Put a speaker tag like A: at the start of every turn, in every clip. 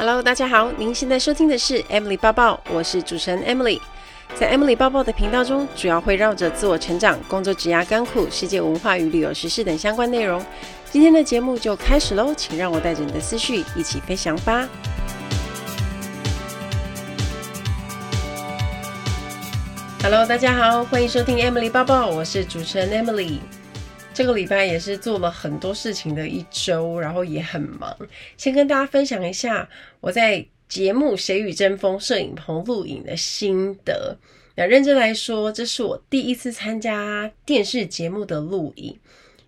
A: Hello，大家好，您现在收听的是 Emily 抱抱，我是主持人 Emily。在 Emily 抱抱的频道中，主要会绕着自我成长、工作、职涯、甘苦、世界文化与旅游时事等相关内容。今天的节目就开始喽，请让我带着你的思绪一起飞翔吧。Hello，大家好，欢迎收听 Emily 抱抱，我是主持人 Emily。这个礼拜也是做了很多事情的一周，然后也很忙。先跟大家分享一下我在节目《谁与争锋》摄影棚录影的心得。那认真来说，这是我第一次参加电视节目的录影。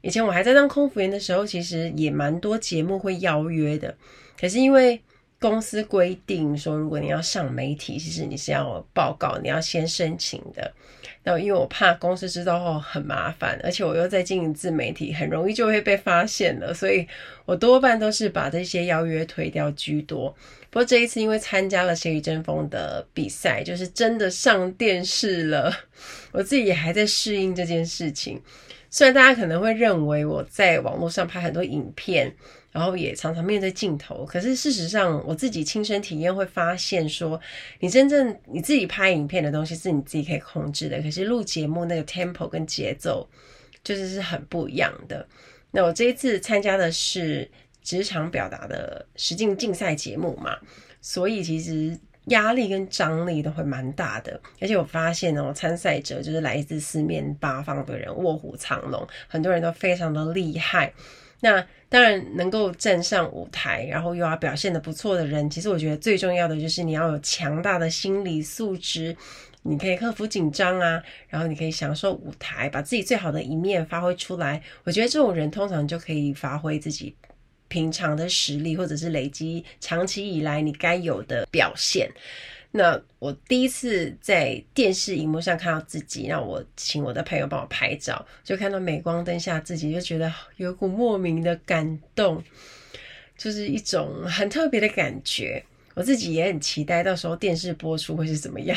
A: 以前我还在当空服员的时候，其实也蛮多节目会邀约的，可是因为公司规定说，如果你要上媒体，其实你是要报告，你要先申请的。那因为我怕公司知道后很麻烦，而且我又在经营自媒体，很容易就会被发现了，所以我多半都是把这些邀约推掉居多。不过这一次因为参加了《谁与争锋》的比赛，就是真的上电视了，我自己也还在适应这件事情。虽然大家可能会认为我在网络上拍很多影片。然后也常常面对镜头，可是事实上我自己亲身体验会发现说，你真正你自己拍影片的东西是你自己可以控制的，可是录节目那个 tempo 跟节奏就是是很不一样的。那我这一次参加的是职场表达的实境竞赛节目嘛，所以其实压力跟张力都会蛮大的，而且我发现哦，参赛者就是来自四面八方的人，卧虎藏龙，很多人都非常的厉害。那当然能够站上舞台，然后又要表现得不错的人，其实我觉得最重要的就是你要有强大的心理素质，你可以克服紧张啊，然后你可以享受舞台，把自己最好的一面发挥出来。我觉得这种人通常就可以发挥自己平常的实力，或者是累积长期以来你该有的表现。那我第一次在电视荧幕上看到自己，让我请我的朋友帮我拍照，就看到镁光灯下自己，就觉得有股莫名的感动，就是一种很特别的感觉。我自己也很期待到时候电视播出会是怎么样，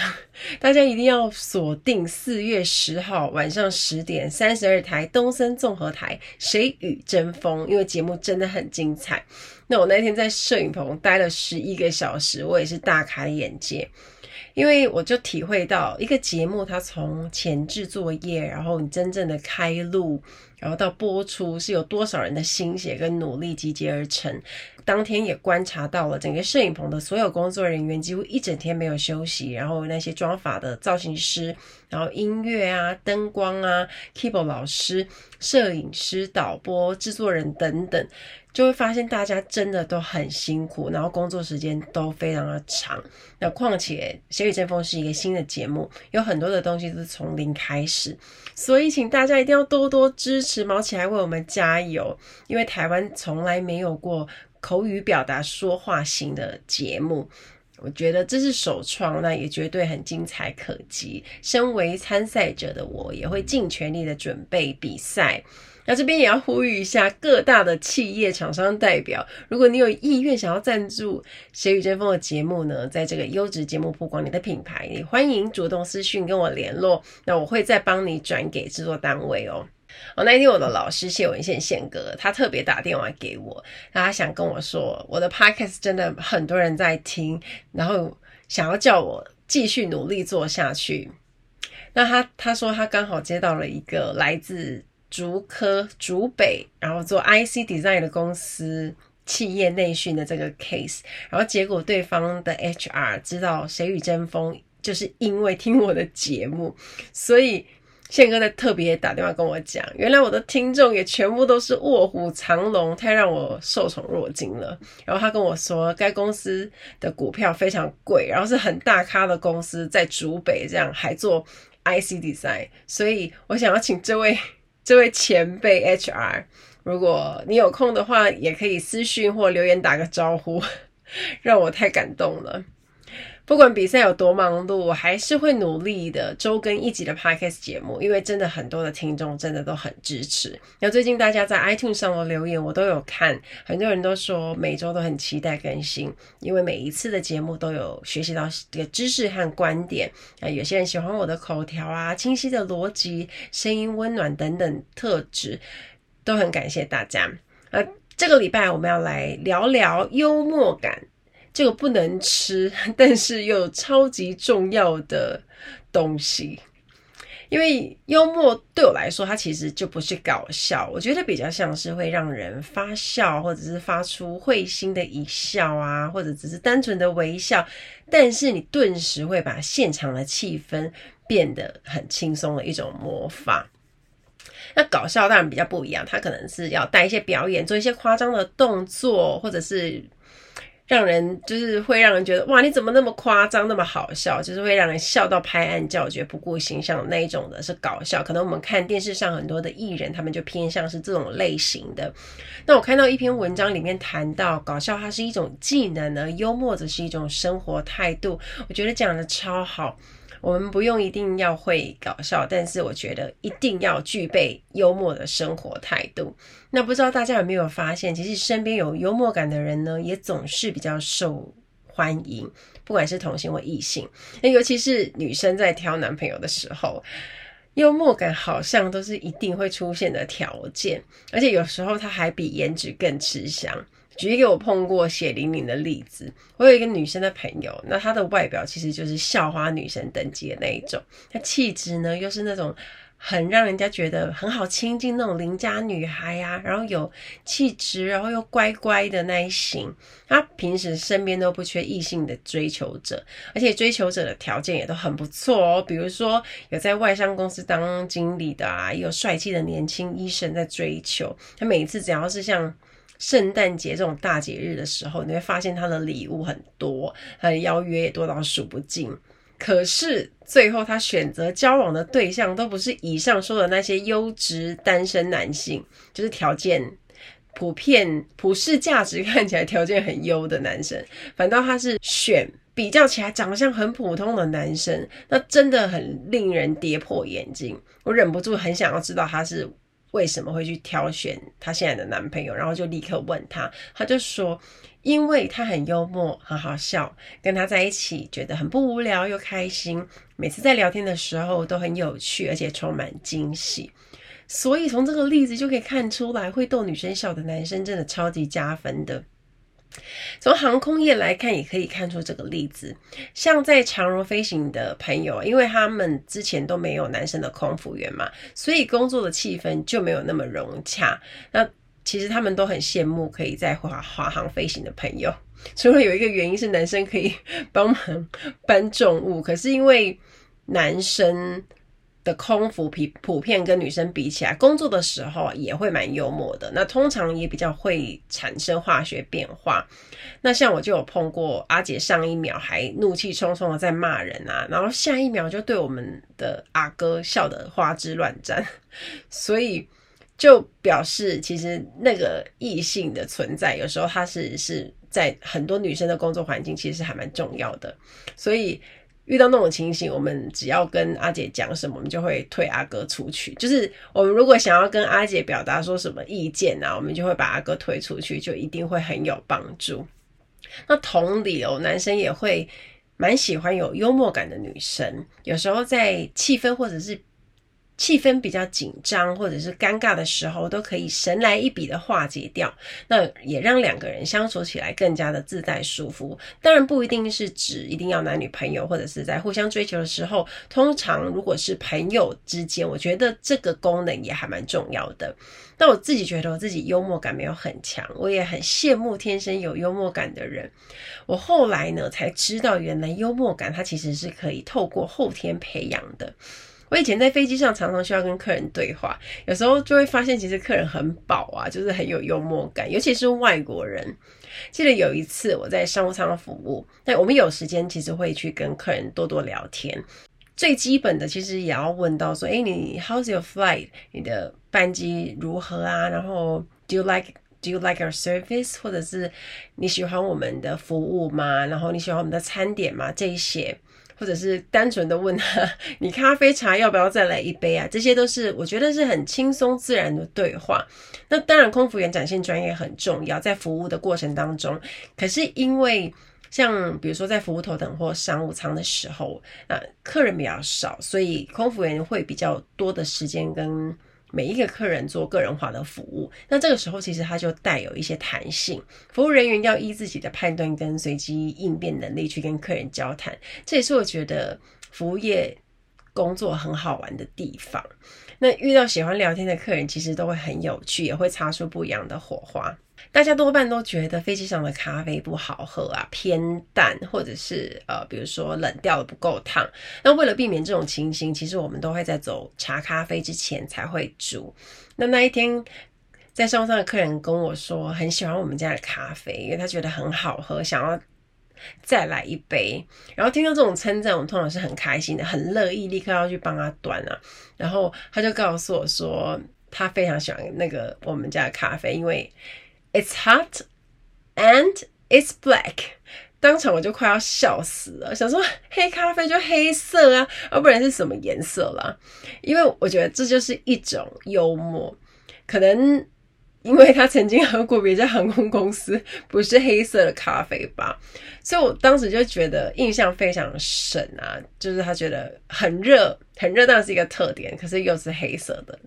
A: 大家一定要锁定四月十号晚上十点三十二台东森综合台《谁与争锋》，因为节目真的很精彩。那我那天在摄影棚待了十一个小时，我也是大开眼界，因为我就体会到一个节目它从前置作业，然后你真正的开录，然后到播出是有多少人的心血跟努力集结而成。当天也观察到了整个摄影棚的所有工作人员几乎一整天没有休息，然后那些妆发的造型师，然后音乐啊、灯光啊、keyboard 老师、摄影师、导播、制作人等等。就会发现大家真的都很辛苦，然后工作时间都非常的长。那况且《谁与争锋》是一个新的节目，有很多的东西都是从零开始，所以请大家一定要多多支持，毛起来为我们加油。因为台湾从来没有过口语表达说话型的节目，我觉得这是首创，那也绝对很精彩可期。身为参赛者的我，也会尽全力的准备比赛。那这边也要呼吁一下各大的企业厂商代表，如果你有意愿想要赞助《谁与争锋》的节目呢，在这个优质节目曝光你的品牌，也欢迎主动私讯跟我联络，那我会再帮你转给制作单位哦。哦，那天我的老师谢文宪宪哥，他特别打电话给我，他想跟我说，我的 podcast 真的很多人在听，然后想要叫我继续努力做下去。那他他说他刚好接到了一个来自。竹科、竹北，然后做 IC Design 的公司企业内训的这个 case，然后结果对方的 HR 知道谁与争锋，就是因为听我的节目，所以宪哥在特别打电话跟我讲，原来我的听众也全部都是卧虎藏龙，太让我受宠若惊了。然后他跟我说，该公司的股票非常贵，然后是很大咖的公司，在竹北这样还做 IC Design，所以我想要请这位。这位前辈 HR，如果你有空的话，也可以私讯或留言打个招呼，让我太感动了。不管比赛有多忙碌，我还是会努力的周更一集的 Podcast 节目，因为真的很多的听众真的都很支持。那最近大家在 iTunes 上的留言我都有看，很多人都说每周都很期待更新，因为每一次的节目都有学习到这个知识和观点。啊，有些人喜欢我的口条啊、清晰的逻辑、声音温暖等等特质，都很感谢大家。啊，这个礼拜我们要来聊聊幽默感。这个不能吃，但是又超级重要的东西。因为幽默对我来说，它其实就不是搞笑，我觉得比较像是会让人发笑，或者是发出会心的一笑啊，或者只是单纯的微笑，但是你顿时会把现场的气氛变得很轻松的一种魔法。那搞笑当然比较不一样，它可能是要带一些表演，做一些夸张的动作，或者是。让人就是会让人觉得哇，你怎么那么夸张，那么好笑，就是会让人笑到拍案叫绝、不顾形象那一种的，是搞笑。可能我们看电视上很多的艺人，他们就偏向是这种类型的。那我看到一篇文章里面谈到，搞笑它是一种技能呢，幽默则是一种生活态度。我觉得讲的超好。我们不用一定要会搞笑，但是我觉得一定要具备幽默的生活态度。那不知道大家有没有发现，其实身边有幽默感的人呢，也总是比较受欢迎，不管是同性或异性。那尤其是女生在挑男朋友的时候，幽默感好像都是一定会出现的条件，而且有时候它还比颜值更吃香。举一个我碰过血淋淋的例子，我有一个女生的朋友，那她的外表其实就是校花女神等级的那一种，她气质呢又是那种很让人家觉得很好亲近那种邻家女孩啊，然后有气质，然后又乖乖的那一型。她平时身边都不缺异性的追求者，而且追求者的条件也都很不错哦，比如说有在外商公司当经理的啊，也有帅气的年轻医生在追求。她每一次只要是像圣诞节这种大节日的时候，你会发现他的礼物很多，他的邀约也多到数不尽。可是最后他选择交往的对象都不是以上说的那些优质单身男性，就是条件普遍、普世价值看起来条件很优的男生，反倒他是选比较起来长相很普通的男生，那真的很令人跌破眼镜。我忍不住很想要知道他是。为什么会去挑选她现在的男朋友？然后就立刻问他，他就说，因为他很幽默，很好笑，跟他在一起觉得很不无聊又开心，每次在聊天的时候都很有趣，而且充满惊喜。所以从这个例子就可以看出来，会逗女生笑的男生真的超级加分的。从航空业来看，也可以看出这个例子。像在长荣飞行的朋友，因为他们之前都没有男生的空服员嘛，所以工作的气氛就没有那么融洽。那其实他们都很羡慕可以在华华航飞行的朋友。除了有一个原因是男生可以 帮忙搬重物，可是因为男生。的空服普普遍跟女生比起来，工作的时候也会蛮幽默的。那通常也比较会产生化学变化。那像我就有碰过阿姐，上一秒还怒气冲冲的在骂人啊，然后下一秒就对我们的阿哥笑得花枝乱颤。所以就表示，其实那个异性的存在，有时候他是是在很多女生的工作环境，其实还蛮重要的。所以。遇到那种情形，我们只要跟阿姐讲什么，我们就会退阿哥出去。就是我们如果想要跟阿姐表达说什么意见啊，我们就会把阿哥推出去，就一定会很有帮助。那同理哦，男生也会蛮喜欢有幽默感的女生，有时候在气氛或者是。气氛比较紧张或者是尴尬的时候，都可以神来一笔的化解掉，那也让两个人相处起来更加的自在舒服。当然不一定是指一定要男女朋友，或者是在互相追求的时候，通常如果是朋友之间，我觉得这个功能也还蛮重要的。那我自己觉得我自己幽默感没有很强，我也很羡慕天生有幽默感的人。我后来呢才知道，原来幽默感它其实是可以透过后天培养的。我以前在飞机上常常需要跟客人对话，有时候就会发现其实客人很饱啊，就是很有幽默感，尤其是外国人。记得有一次我在商务舱服务，那我们有时间其实会去跟客人多多聊天。最基本的其实也要问到说，诶，你 How's your flight？你的班机如何啊？然后 Do you like Do you like our service？或者是你喜欢我们的服务吗？然后你喜欢我们的餐点吗？这一些。或者是单纯的问他，你咖啡茶要不要再来一杯啊？这些都是我觉得是很轻松自然的对话。那当然，空服员展现专业很重要，在服务的过程当中。可是因为像比如说在服务头等或商务舱的时候，那客人比较少，所以空服员会比较多的时间跟每一个客人做个人化的服务。那这个时候其实它就带有一些弹性，服务人员要依自己的判断跟随机应变能力去跟客人交谈。这也是我觉得服务业工作很好玩的地方。那遇到喜欢聊天的客人，其实都会很有趣，也会擦出不一样的火花。大家多半都觉得飞机上的咖啡不好喝啊，偏淡，或者是呃，比如说冷掉的不够烫。那为了避免这种情形，其实我们都会在走茶咖啡之前才会煮。那那一天，在商务舱的客人跟我说，很喜欢我们家的咖啡，因为他觉得很好喝，想要再来一杯。然后听到这种称赞，我通常是很开心的，很乐意立刻要去帮他端啊。然后他就告诉我说，他非常喜欢那个我们家的咖啡，因为。It's hot and it's black。当场我就快要笑死了，想说黑咖啡就黑色啊，而不然是什么颜色啦？因为我觉得这就是一种幽默，可能因为他曾经喝过别家航空公司不是黑色的咖啡吧，所以我当时就觉得印象非常深啊，就是他觉得很热，很热当然是一个特点，可是又是黑色的，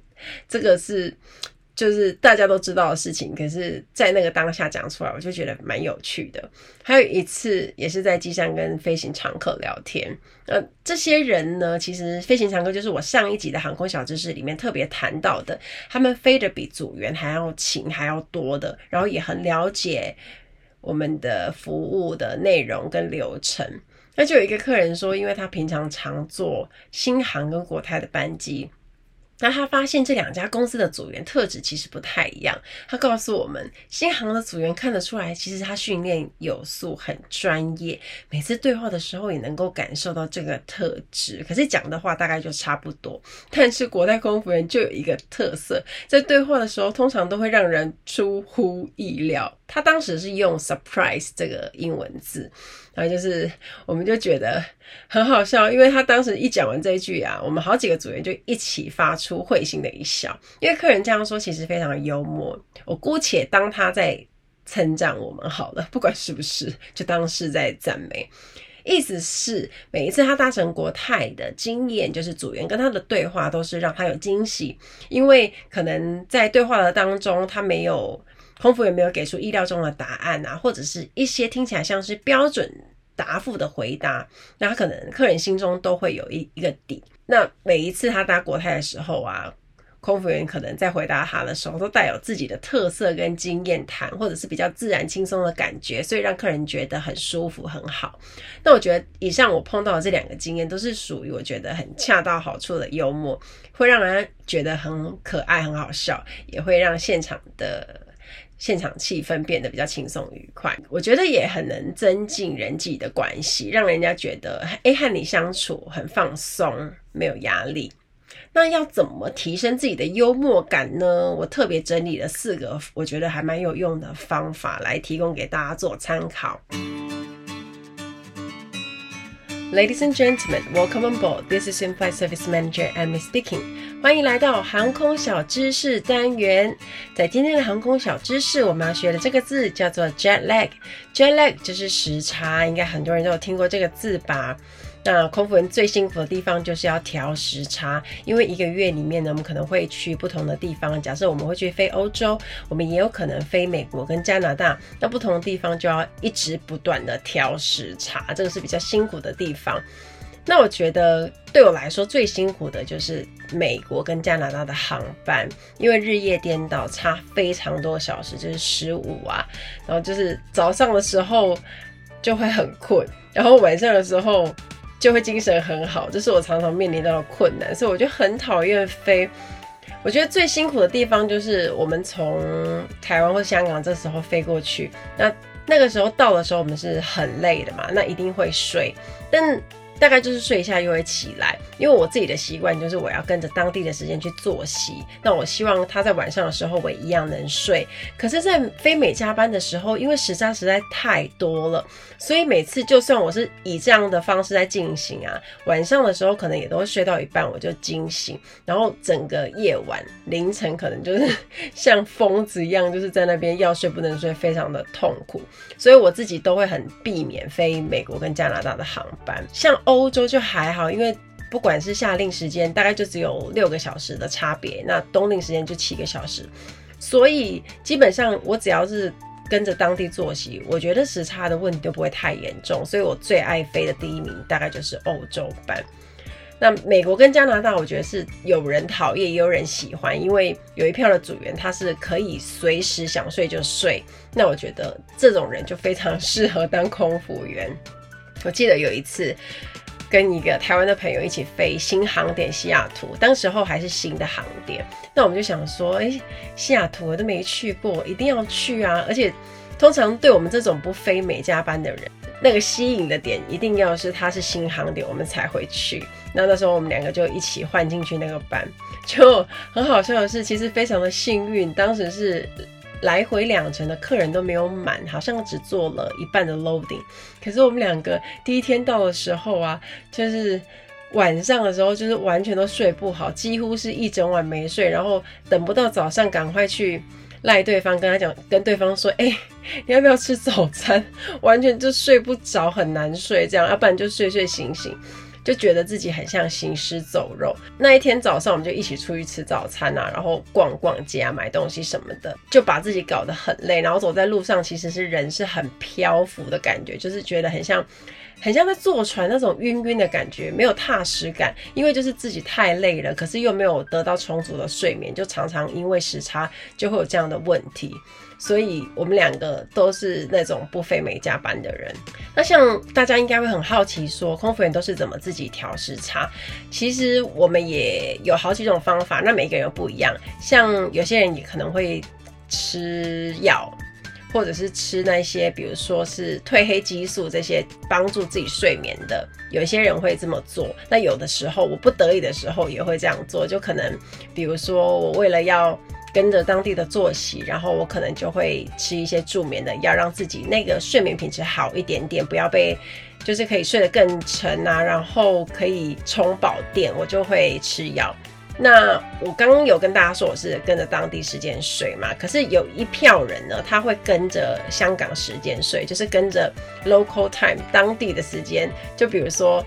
A: 这个是。就是大家都知道的事情，可是，在那个当下讲出来，我就觉得蛮有趣的。还有一次，也是在机上跟飞行常客聊天。呃，这些人呢，其实飞行常客就是我上一集的航空小知识里面特别谈到的，他们飞的比组员还要勤还要多的，然后也很了解我们的服务的内容跟流程。那就有一个客人说，因为他平常常坐新航跟国泰的班机。那他发现这两家公司的组员特质其实不太一样。他告诉我们，新航的组员看得出来，其实他训练有素，很专业，每次对话的时候也能够感受到这个特质。可是讲的话大概就差不多。但是国泰空服员就有一个特色，在对话的时候通常都会让人出乎意料。他当时是用 surprise 这个英文字。然后就是，我们就觉得很好笑，因为他当时一讲完这一句啊，我们好几个组员就一起发出会心的一笑，因为客人这样说，其实非常幽默。我姑且当他在称赞我们好了，不管是不是，就当是在赞美。意思是每一次他搭乘国泰的经验，就是组员跟他的对话都是让他有惊喜，因为可能在对话的当中，他没有。空服员没有给出意料中的答案啊，或者是一些听起来像是标准答复的回答，那可能客人心中都会有一一个底。那每一次他搭国泰的时候啊，空服员可能在回答他的时候，都带有自己的特色跟经验谈，或者是比较自然轻松的感觉，所以让客人觉得很舒服很好。那我觉得以上我碰到的这两个经验，都是属于我觉得很恰到好处的幽默，会让人觉得很可爱很好笑，也会让现场的。现场气氛变得比较轻松愉快，我觉得也很能增进人际的关系，让人家觉得诶，和你相处很放松，没有压力。那要怎么提升自己的幽默感呢？我特别整理了四个我觉得还蛮有用的方法来提供给大家做参考。Ladies and gentlemen, welcome on board. This is In-Flight Service Manager Emily speaking. 欢迎来到航空小知识单元。在今天的航空小知识，我们要学的这个字叫做 jet lag。jet lag 就是时差，应该很多人都有听过这个字吧？那空服员最辛苦的地方就是要调时差，因为一个月里面呢，我们可能会去不同的地方。假设我们会去飞欧洲，我们也有可能飞美国跟加拿大，那不同的地方就要一直不断的调时差，这个是比较辛苦的地方。那我觉得对我来说最辛苦的就是美国跟加拿大的航班，因为日夜颠倒，差非常多小时，就是十五啊，然后就是早上的时候就会很困，然后晚上的时候。就会精神很好，这是我常常面临到的困难，所以我就很讨厌飞。我觉得最辛苦的地方就是我们从台湾或香港这时候飞过去，那那个时候到的时候我们是很累的嘛，那一定会睡，但。大概就是睡一下又会起来，因为我自己的习惯就是我要跟着当地的时间去作息。那我希望他在晚上的时候我一样能睡。可是，在非美加班的时候，因为时差实在太多了，所以每次就算我是以这样的方式在进行啊，晚上的时候可能也都会睡到一半我就惊醒，然后整个夜晚凌晨可能就是像疯子一样，就是在那边要睡不能睡，非常的痛苦。所以我自己都会很避免飞美国跟加拿大的航班，像。欧洲就还好，因为不管是夏令时间，大概就只有六个小时的差别，那冬令时间就七个小时。所以基本上我只要是跟着当地作息，我觉得时差的问题都不会太严重。所以我最爱飞的第一名大概就是欧洲班。那美国跟加拿大，我觉得是有人讨厌，也有人喜欢，因为有一票的组员他是可以随时想睡就睡。那我觉得这种人就非常适合当空服员。我记得有一次跟一个台湾的朋友一起飞新航点西雅图，当时候还是新的航点。那我们就想说，哎、西雅图我都没去过，一定要去啊！而且通常对我们这种不飞美加班的人，那个吸引的点一定要是它是新航点，我们才会去。那那时候我们两个就一起换进去那个班，就很好笑的是，其实非常的幸运，当时是来回两程的客人都没有满，好像只做了一半的 loading。可是我们两个第一天到的时候啊，就是晚上的时候，就是完全都睡不好，几乎是一整晚没睡，然后等不到早上，赶快去赖对方，跟他讲，跟对方说，哎、你要不要吃早餐？完全就睡不着，很难睡，这样，要不然就睡睡醒醒。就觉得自己很像行尸走肉。那一天早上，我们就一起出去吃早餐啊，然后逛逛街啊，买东西什么的，就把自己搞得很累。然后走在路上，其实是人是很漂浮的感觉，就是觉得很像，很像在坐船那种晕晕的感觉，没有踏实感。因为就是自己太累了，可是又没有得到充足的睡眠，就常常因为时差就会有这样的问题。所以我们两个都是那种不飞美加班的人。那像大家应该会很好奇，说空服员都是怎么自己调时差？其实我们也有好几种方法，那每个人又不一样。像有些人也可能会吃药，或者是吃那些，比如说是褪黑激素这些帮助自己睡眠的。有些人会这么做。那有的时候我不得已的时候也会这样做，就可能比如说我为了要。跟着当地的作息，然后我可能就会吃一些助眠的药，让自己那个睡眠品质好一点点，不要被，就是可以睡得更沉啊，然后可以充饱电，我就会吃药。那我刚刚有跟大家说我是跟着当地时间睡嘛，可是有一票人呢，他会跟着香港时间睡，就是跟着 local time 当地的时间，就比如说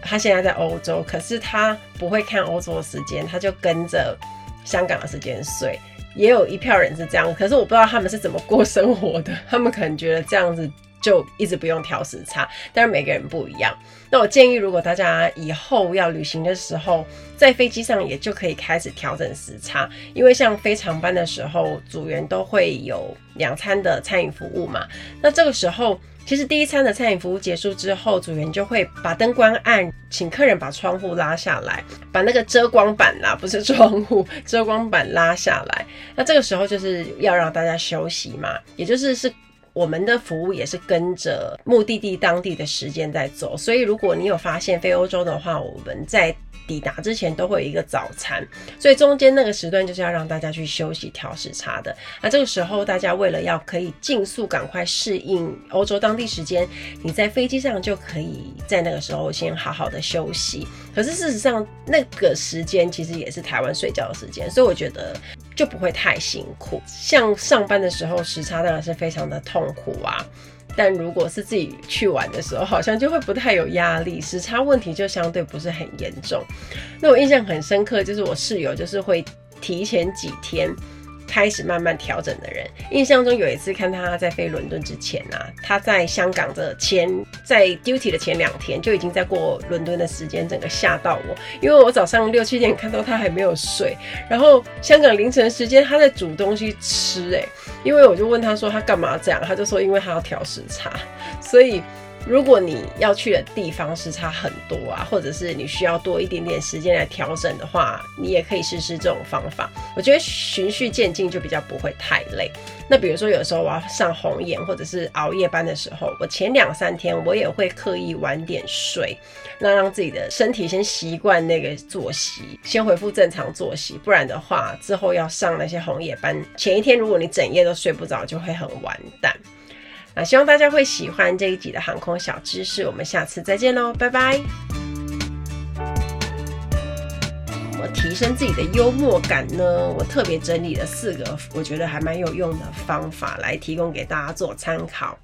A: 他现在在欧洲，可是他不会看欧洲的时间，他就跟着。香港的时间睡，也有一票人是这样，可是我不知道他们是怎么过生活的。他们可能觉得这样子就一直不用调时差，但是每个人不一样。那我建议，如果大家以后要旅行的时候，在飞机上也就可以开始调整时差，因为像飞长班的时候，组员都会有两餐的餐饮服务嘛。那这个时候。其实第一餐的餐饮服务结束之后，组员就会把灯关暗，请客人把窗户拉下来，把那个遮光板啦，不是窗户，遮光板拉下来。那这个时候就是要让大家休息嘛，也就是是我们的服务也是跟着目的地当地的时间在走。所以如果你有发现飞欧洲的话，我们在。抵达之前都会有一个早餐，所以中间那个时段就是要让大家去休息调时差的。那这个时候大家为了要可以尽速赶快适应欧洲当地时间，你在飞机上就可以在那个时候先好好的休息。可是事实上那个时间其实也是台湾睡觉的时间，所以我觉得就不会太辛苦。像上班的时候时差当然是非常的痛苦啊。但如果是自己去玩的时候，好像就会不太有压力，时差问题就相对不是很严重。那我印象很深刻，就是我室友就是会提前几天。开始慢慢调整的人，印象中有一次看他在飞伦敦之前啊，他在香港的前在 duty 的前两天就已经在过伦敦的时间，整个吓到我，因为我早上六七点看到他还没有睡，然后香港凌晨时间他在煮东西吃，欸，诶，因为我就问他说他干嘛这样，他就说因为他要调时差，所以。如果你要去的地方时差很多啊，或者是你需要多一点点时间来调整的话，你也可以试试这种方法。我觉得循序渐进就比较不会太累。那比如说有时候我要上红眼或者是熬夜班的时候，我前两三天我也会刻意晚点睡，那让自己的身体先习惯那个作息，先恢复正常作息。不然的话，之后要上那些红眼班，前一天如果你整夜都睡不着，就会很完蛋。那希望大家会喜欢这一集的航空小知识，我们下次再见喽，拜拜！提升自己的幽默感呢，我特别整理了四个我觉得还蛮有用的方法来提供给大家做参考。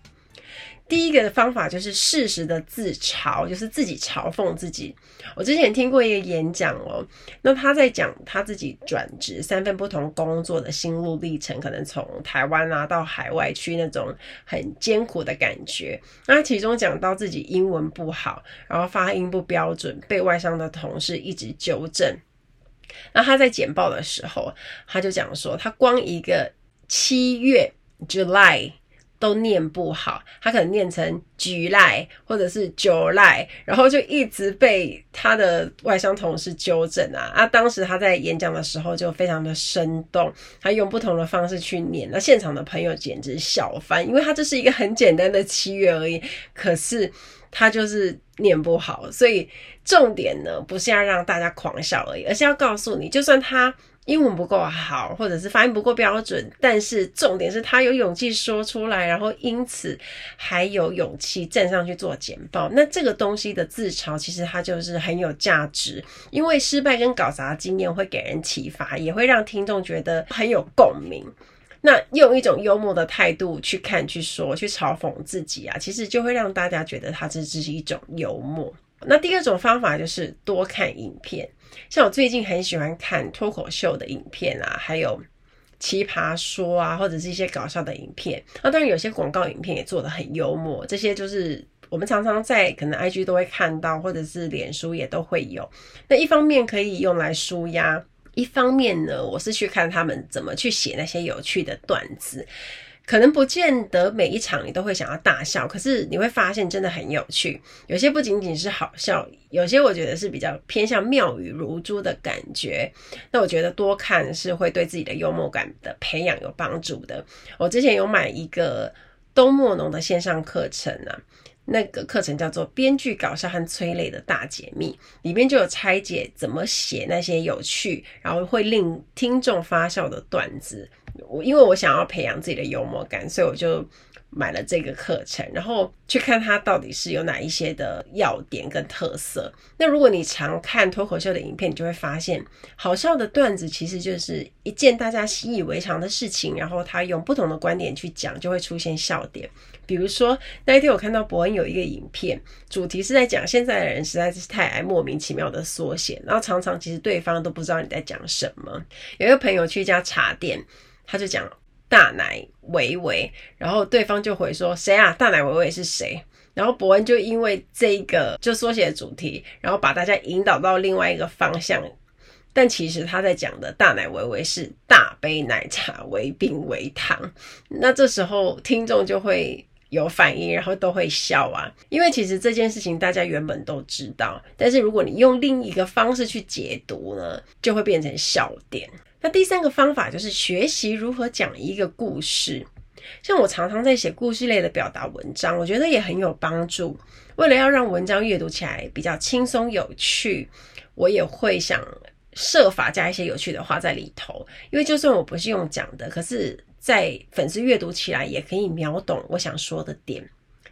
A: 第一个的方法就是适时的自嘲，就是自己嘲讽自己。我之前听过一个演讲哦，那他在讲他自己转职三份不同工作的心路历程，可能从台湾啊到海外去那种很艰苦的感觉。那其中讲到自己英文不好，然后发音不标准，被外商的同事一直纠正。那他在简报的时候，他就讲说，他光一个七月 July。都念不好，他可能念成 July 或者是 July，然后就一直被他的外商同事纠正啊。啊，当时他在演讲的时候就非常的生动，他用不同的方式去念，那现场的朋友简直笑翻，因为他这是一个很简单的七月而已，可是他就是念不好，所以重点呢不是要让大家狂笑而已，而是要告诉你，就算他。英文不够好，或者是发音不够标准，但是重点是他有勇气说出来，然后因此还有勇气站上去做简报。那这个东西的自嘲，其实它就是很有价值，因为失败跟搞砸经验会给人启发，也会让听众觉得很有共鸣。那用一种幽默的态度去看、去说、去嘲讽自己啊，其实就会让大家觉得它这只是一种幽默。那第二种方法就是多看影片，像我最近很喜欢看脱口秀的影片啊，还有奇葩说啊，或者是一些搞笑的影片。那当然有些广告影片也做得很幽默，这些就是我们常常在可能 IG 都会看到，或者是脸书也都会有。那一方面可以用来舒压，一方面呢，我是去看他们怎么去写那些有趣的段子。可能不见得每一场你都会想要大笑，可是你会发现真的很有趣。有些不仅仅是好笑，有些我觉得是比较偏向妙语如珠的感觉。那我觉得多看是会对自己的幽默感的培养有帮助的。我之前有买一个东莫农的线上课程啊，那个课程叫做《编剧搞笑和催泪的大解密》，里面就有拆解怎么写那些有趣，然后会令听众发笑的段子。我因为我想要培养自己的幽默感，所以我就买了这个课程，然后去看它到底是有哪一些的要点跟特色。那如果你常看脱口秀的影片，你就会发现，好笑的段子其实就是一件大家习以为常的事情，然后他用不同的观点去讲，就会出现笑点。比如说那一天我看到伯恩有一个影片，主题是在讲现在的人实在是太爱莫名其妙的缩写，然后常常其实对方都不知道你在讲什么。有一个朋友去一家茶店。他就讲大奶维维，然后对方就回说谁啊？大奶维维是谁？然后伯恩就因为这个就缩写主题，然后把大家引导到另外一个方向。但其实他在讲的大奶维维是大杯奶茶微冰微糖。那这时候听众就会有反应，然后都会笑啊，因为其实这件事情大家原本都知道，但是如果你用另一个方式去解读呢，就会变成笑点。那第三个方法就是学习如何讲一个故事。像我常常在写故事类的表达文章，我觉得也很有帮助。为了要让文章阅读起来比较轻松有趣，我也会想设法加一些有趣的话在里头。因为就算我不是用讲的，可是在粉丝阅读起来也可以秒懂我想说的点。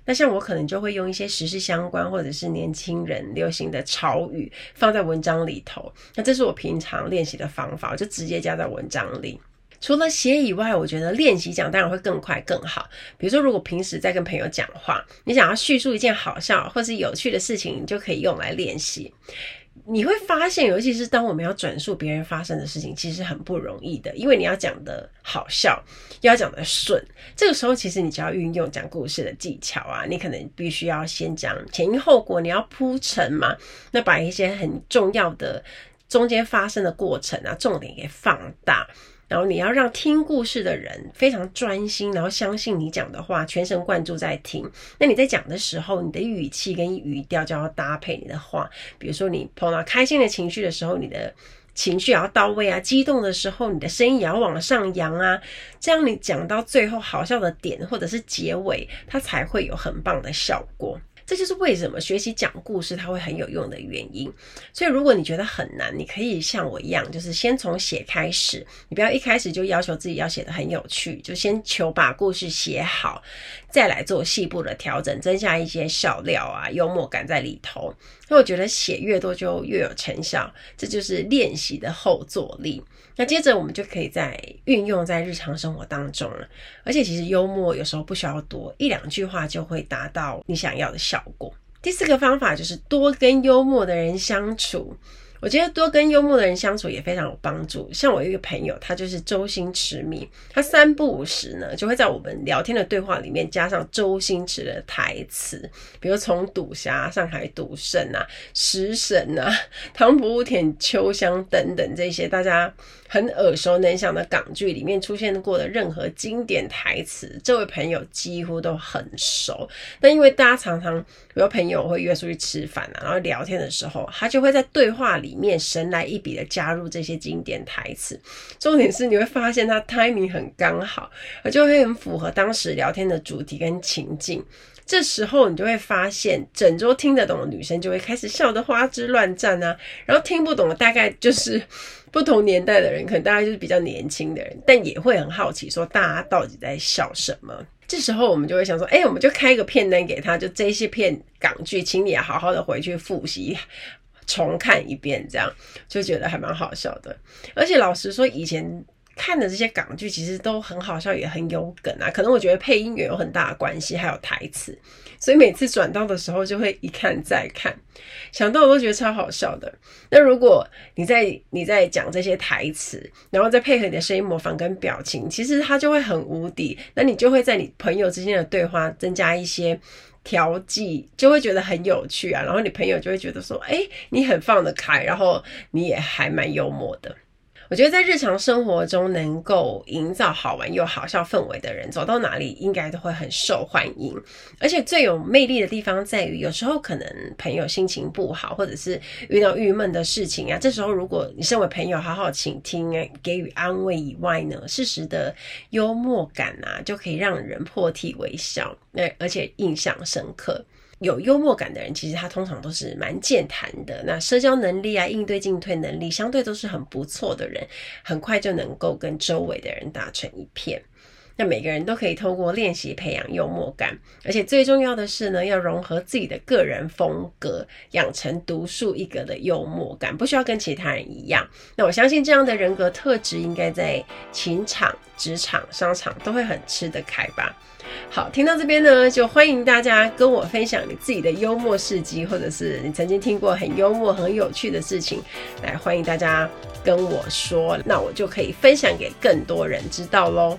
A: 那像我可能就会用一些时事相关或者是年轻人流行的潮语放在文章里头。那这是我平常练习的方法，我就直接加在文章里。除了写以外，我觉得练习讲当然会更快更好。比如说，如果平时在跟朋友讲话，你想要叙述一件好笑或是有趣的事情，你就可以用来练习。你会发现，尤其是当我们要转述别人发生的事情，其实很不容易的，因为你要讲的好笑，又要讲的顺。这个时候，其实你就要运用讲故事的技巧啊，你可能必须要先讲前因后果，你要铺陈嘛，那把一些很重要的中间发生的过程啊，重点给放大。然后你要让听故事的人非常专心，然后相信你讲的话，全神贯注在听。那你在讲的时候，你的语气跟语调就要搭配你的话。比如说你碰到开心的情绪的时候，你的情绪也要到位啊；激动的时候，你的声音也要往上扬啊。这样你讲到最后好笑的点或者是结尾，它才会有很棒的效果。这就是为什么学习讲故事它会很有用的原因。所以如果你觉得很难，你可以像我一样，就是先从写开始。你不要一开始就要求自己要写得很有趣，就先求把故事写好，再来做细部的调整，增加一些笑料啊、幽默感在里头。那我觉得写越多就越有成效，这就是练习的后坐力。那接着我们就可以再运用在日常生活当中了。而且其实幽默有时候不需要多，一两句话就会达到你想要的效果。第四个方法就是多跟幽默的人相处。我觉得多跟幽默的人相处也非常有帮助。像我一个朋友，他就是周星驰迷，他三不五时呢就会在我们聊天的对话里面加上周星驰的台词，比如从赌侠、上海赌圣啊、食神啊、唐伯虎点秋香等等这些大家很耳熟能详的港剧里面出现过的任何经典台词，这位朋友几乎都很熟。那因为大家常常有朋友会约出去吃饭啊，然后聊天的时候，他就会在对话里。面神来一笔的加入这些经典台词，重点是你会发现他 timing 很刚好，而就会很符合当时聊天的主题跟情境。这时候你就会发现，整桌听得懂的女生就会开始笑得花枝乱颤啊，然后听不懂的大概就是不同年代的人，可能大概就是比较年轻的人，但也会很好奇说大家到底在笑什么。这时候我们就会想说，哎，我们就开一个片单给他，就这些片港剧，请你好好的回去复习。重看一遍，这样就觉得还蛮好笑的。而且老实说，以前看的这些港剧其实都很好笑，也很有梗啊。可能我觉得配音也有很大的关系，还有台词，所以每次转到的时候就会一看再看，想到我都觉得超好笑的。那如果你在你在讲这些台词，然后再配合你的声音模仿跟表情，其实它就会很无敌。那你就会在你朋友之间的对话增加一些。调剂就会觉得很有趣啊，然后你朋友就会觉得说，哎，你很放得开，然后你也还蛮幽默的。我觉得在日常生活中能够营造好玩又好笑氛围的人，走到哪里应该都会很受欢迎。而且最有魅力的地方在于，有时候可能朋友心情不好，或者是遇到郁闷的事情啊，这时候如果你身为朋友好好倾听，给予安慰以外呢，适时的幽默感啊，就可以让人破涕为笑，那而且印象深刻。有幽默感的人，其实他通常都是蛮健谈的。那社交能力啊，应对进退能力，相对都是很不错的人，很快就能够跟周围的人打成一片。那每个人都可以透过练习培养幽默感，而且最重要的是呢，要融合自己的个人风格，养成独树一格的幽默感，不需要跟其他人一样。那我相信这样的人格特质，应该在情场、职场、商场都会很吃得开吧。好，听到这边呢，就欢迎大家跟我分享你自己的幽默事迹，或者是你曾经听过很幽默、很有趣的事情，来欢迎大家跟我说，那我就可以分享给更多人知道喽。